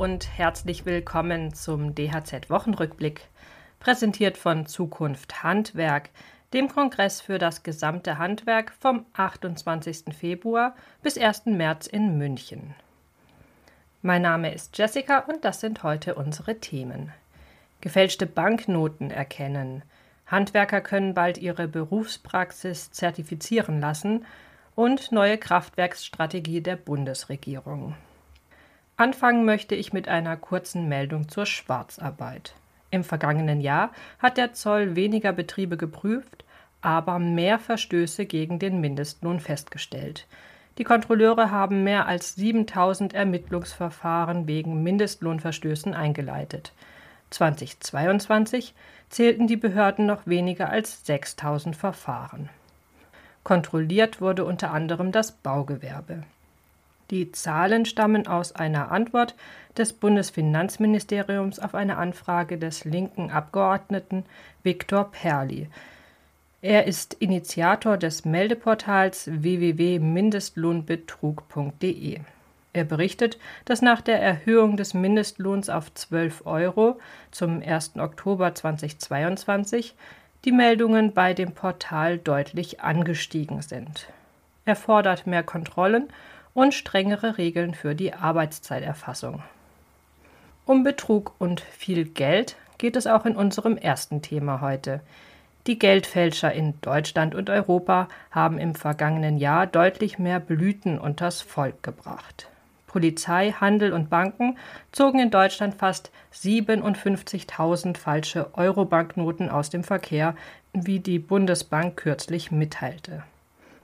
und herzlich willkommen zum DHZ Wochenrückblick, präsentiert von Zukunft Handwerk, dem Kongress für das gesamte Handwerk vom 28. Februar bis 1. März in München. Mein Name ist Jessica und das sind heute unsere Themen. Gefälschte Banknoten erkennen. Handwerker können bald ihre Berufspraxis zertifizieren lassen und neue Kraftwerksstrategie der Bundesregierung. Anfangen möchte ich mit einer kurzen Meldung zur Schwarzarbeit. Im vergangenen Jahr hat der Zoll weniger Betriebe geprüft, aber mehr Verstöße gegen den Mindestlohn festgestellt. Die Kontrolleure haben mehr als 7000 Ermittlungsverfahren wegen Mindestlohnverstößen eingeleitet. 2022 zählten die Behörden noch weniger als 6000 Verfahren. Kontrolliert wurde unter anderem das Baugewerbe. Die Zahlen stammen aus einer Antwort des Bundesfinanzministeriums auf eine Anfrage des linken Abgeordneten Viktor Perli. Er ist Initiator des Meldeportals www.mindestlohnbetrug.de. Er berichtet, dass nach der Erhöhung des Mindestlohns auf 12 Euro zum 1. Oktober 2022 die Meldungen bei dem Portal deutlich angestiegen sind. Er fordert mehr Kontrollen und strengere Regeln für die Arbeitszeiterfassung. Um Betrug und viel Geld geht es auch in unserem ersten Thema heute. Die Geldfälscher in Deutschland und Europa haben im vergangenen Jahr deutlich mehr Blüten unters Volk gebracht. Polizei, Handel und Banken zogen in Deutschland fast 57.000 falsche Euro-Banknoten aus dem Verkehr, wie die Bundesbank kürzlich mitteilte.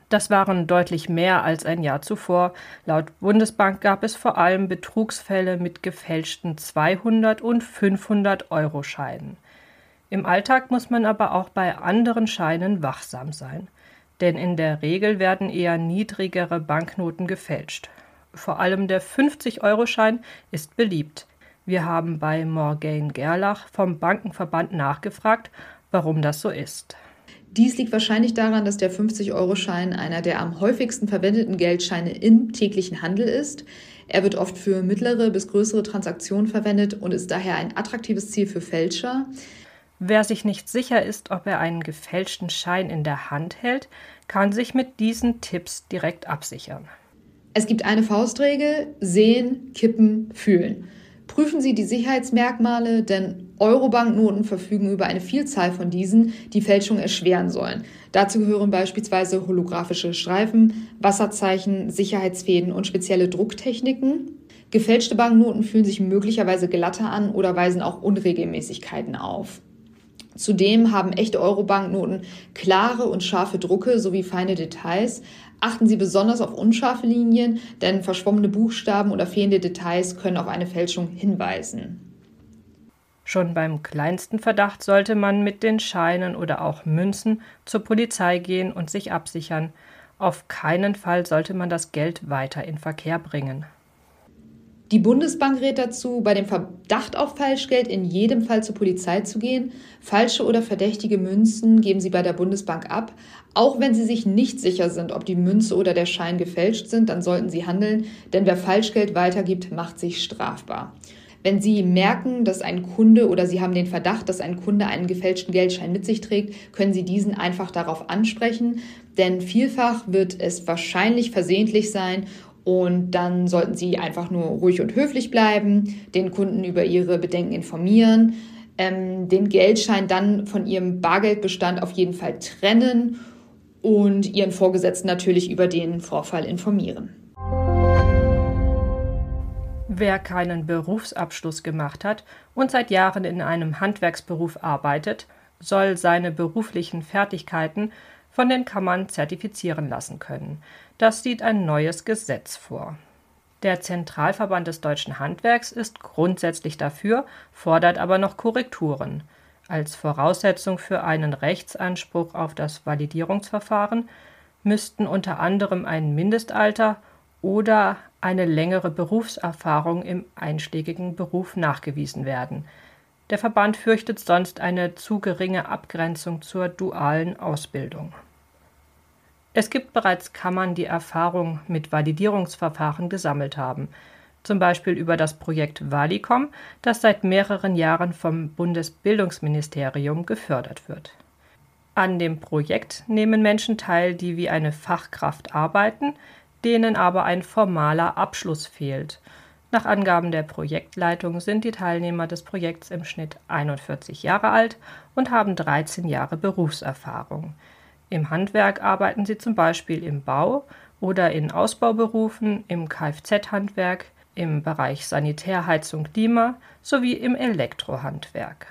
Das waren deutlich mehr als ein Jahr zuvor. Laut Bundesbank gab es vor allem Betrugsfälle mit gefälschten 200 und 500 Euro Scheinen. Im Alltag muss man aber auch bei anderen Scheinen wachsam sein, denn in der Regel werden eher niedrigere Banknoten gefälscht. Vor allem der 50-Euro-Schein ist beliebt. Wir haben bei Morgane Gerlach vom Bankenverband nachgefragt, warum das so ist. Dies liegt wahrscheinlich daran, dass der 50-Euro-Schein einer der am häufigsten verwendeten Geldscheine im täglichen Handel ist. Er wird oft für mittlere bis größere Transaktionen verwendet und ist daher ein attraktives Ziel für Fälscher. Wer sich nicht sicher ist, ob er einen gefälschten Schein in der Hand hält, kann sich mit diesen Tipps direkt absichern. Es gibt eine Faustregel, sehen, kippen, fühlen. Prüfen Sie die Sicherheitsmerkmale, denn Euro-Banknoten verfügen über eine Vielzahl von diesen, die Fälschung erschweren sollen. Dazu gehören beispielsweise holographische Streifen, Wasserzeichen, Sicherheitsfäden und spezielle Drucktechniken. Gefälschte Banknoten fühlen sich möglicherweise glatter an oder weisen auch Unregelmäßigkeiten auf. Zudem haben echte Euro-Banknoten klare und scharfe Drucke sowie feine Details, Achten Sie besonders auf unscharfe Linien, denn verschwommene Buchstaben oder fehlende Details können auf eine Fälschung hinweisen. Schon beim kleinsten Verdacht sollte man mit den Scheinen oder auch Münzen zur Polizei gehen und sich absichern. Auf keinen Fall sollte man das Geld weiter in Verkehr bringen. Die Bundesbank rät dazu, bei dem Verdacht auf Falschgeld in jedem Fall zur Polizei zu gehen. Falsche oder verdächtige Münzen geben Sie bei der Bundesbank ab. Auch wenn Sie sich nicht sicher sind, ob die Münze oder der Schein gefälscht sind, dann sollten Sie handeln, denn wer Falschgeld weitergibt, macht sich strafbar. Wenn Sie merken, dass ein Kunde oder Sie haben den Verdacht, dass ein Kunde einen gefälschten Geldschein mit sich trägt, können Sie diesen einfach darauf ansprechen, denn vielfach wird es wahrscheinlich versehentlich sein und dann sollten Sie einfach nur ruhig und höflich bleiben, den Kunden über ihre Bedenken informieren, ähm, den Geldschein dann von Ihrem Bargeldbestand auf jeden Fall trennen und Ihren Vorgesetzten natürlich über den Vorfall informieren. Wer keinen Berufsabschluss gemacht hat und seit Jahren in einem Handwerksberuf arbeitet, soll seine beruflichen Fertigkeiten von den Kammern zertifizieren lassen können. Das sieht ein neues Gesetz vor. Der Zentralverband des deutschen Handwerks ist grundsätzlich dafür, fordert aber noch Korrekturen. Als Voraussetzung für einen Rechtsanspruch auf das Validierungsverfahren müssten unter anderem ein Mindestalter oder eine längere Berufserfahrung im einschlägigen Beruf nachgewiesen werden. Der Verband fürchtet sonst eine zu geringe Abgrenzung zur dualen Ausbildung. Es gibt bereits Kammern, die Erfahrung mit Validierungsverfahren gesammelt haben. zum Beispiel über das Projekt Valicom, das seit mehreren Jahren vom Bundesbildungsministerium gefördert wird. An dem Projekt nehmen Menschen teil, die wie eine Fachkraft arbeiten, denen aber ein formaler Abschluss fehlt. Nach Angaben der Projektleitung sind die Teilnehmer des Projekts im Schnitt 41 Jahre alt und haben 13 Jahre Berufserfahrung. Im Handwerk arbeiten sie zum Beispiel im Bau oder in Ausbauberufen, im Kfz-Handwerk, im Bereich Sanitär, Heizung, Klima sowie im Elektrohandwerk.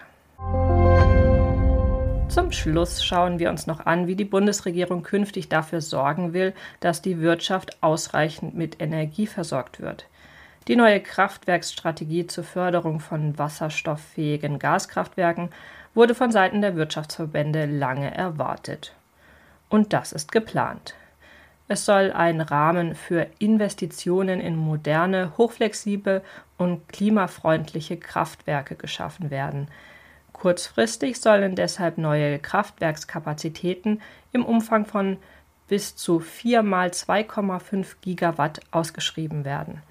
Zum Schluss schauen wir uns noch an, wie die Bundesregierung künftig dafür sorgen will, dass die Wirtschaft ausreichend mit Energie versorgt wird. Die neue Kraftwerksstrategie zur Förderung von wasserstofffähigen Gaskraftwerken wurde von Seiten der Wirtschaftsverbände lange erwartet. Und das ist geplant. Es soll ein Rahmen für Investitionen in moderne, hochflexible und klimafreundliche Kraftwerke geschaffen werden. Kurzfristig sollen deshalb neue Kraftwerkskapazitäten im Umfang von bis zu 4 mal 2,5 Gigawatt ausgeschrieben werden.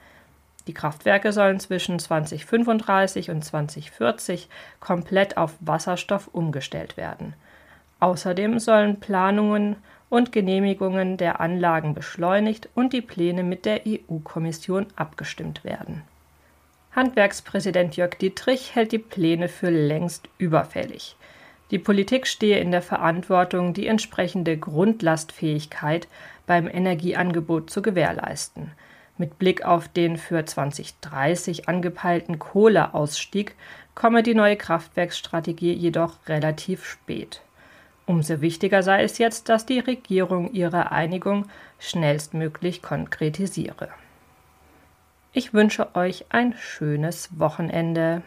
Die Kraftwerke sollen zwischen 2035 und 2040 komplett auf Wasserstoff umgestellt werden. Außerdem sollen Planungen und Genehmigungen der Anlagen beschleunigt und die Pläne mit der EU-Kommission abgestimmt werden. Handwerkspräsident Jörg Dietrich hält die Pläne für längst überfällig. Die Politik stehe in der Verantwortung, die entsprechende Grundlastfähigkeit beim Energieangebot zu gewährleisten. Mit Blick auf den für 2030 angepeilten Kohleausstieg komme die neue Kraftwerksstrategie jedoch relativ spät. Umso wichtiger sei es jetzt, dass die Regierung ihre Einigung schnellstmöglich konkretisiere. Ich wünsche euch ein schönes Wochenende.